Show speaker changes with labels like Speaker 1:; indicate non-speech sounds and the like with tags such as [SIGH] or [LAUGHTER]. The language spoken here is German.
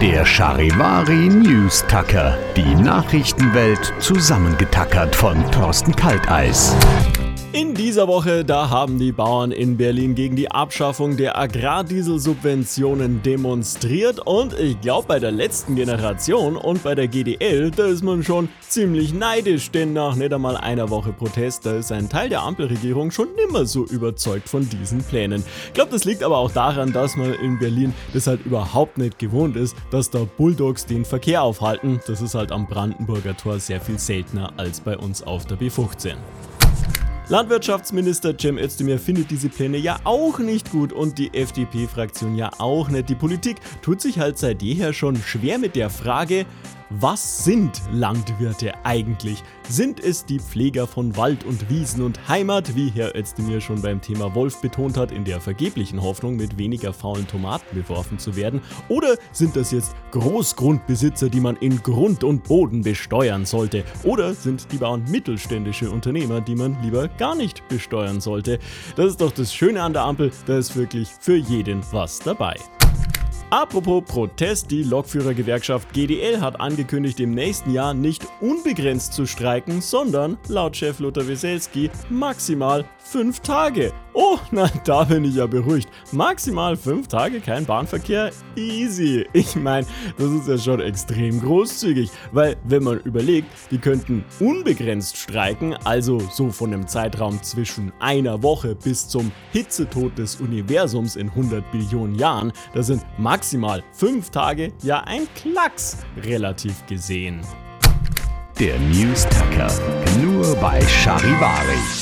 Speaker 1: Der Charivari News Tacker. Die Nachrichtenwelt zusammengetackert von Thorsten Kalteis.
Speaker 2: In dieser Woche, da haben die Bauern in Berlin gegen die Abschaffung der Agrardieselsubventionen demonstriert und ich glaube bei der letzten Generation und bei der GDL, da ist man schon ziemlich neidisch, denn nach nicht einmal einer Woche Protest, da ist ein Teil der Ampelregierung schon nimmer so überzeugt von diesen Plänen. Ich glaube, das liegt aber auch daran, dass man in Berlin das halt überhaupt nicht gewohnt ist, dass da Bulldogs den Verkehr aufhalten. Das ist halt am Brandenburger Tor sehr viel seltener als bei uns auf der B15. Landwirtschaftsminister Cem Özdemir findet diese Pläne ja auch nicht gut und die FDP-Fraktion ja auch nicht. Die Politik tut sich halt seit jeher schon schwer mit der Frage, was sind Landwirte eigentlich? Sind es die Pfleger von Wald und Wiesen und Heimat, wie Herr Özdemir schon beim Thema Wolf betont hat, in der vergeblichen Hoffnung, mit weniger faulen Tomaten beworfen zu werden? Oder sind das jetzt Großgrundbesitzer, die man in Grund und Boden besteuern sollte? Oder sind die Bauern mittelständische Unternehmer, die man lieber gar nicht besteuern sollte? Das ist doch das Schöne an der Ampel, da ist wirklich für jeden was dabei. Apropos Protest, die Lokführergewerkschaft GDL hat angekündigt, im nächsten Jahr nicht unbegrenzt zu streiken, sondern laut Chef Lothar Wieselski maximal fünf Tage. Oh, [LAUGHS] na, da bin ich ja beruhigt. Maximal fünf Tage kein Bahnverkehr? Easy. Ich meine, das ist ja schon extrem großzügig, weil wenn man überlegt, die könnten unbegrenzt streiken, also so von einem Zeitraum zwischen einer Woche bis zum Hitzetod des Universums in 100 Billionen Jahren, da sind maximal fünf Tage ja ein Klacks relativ gesehen.
Speaker 1: Der News Tacker. Nur bei Charivari.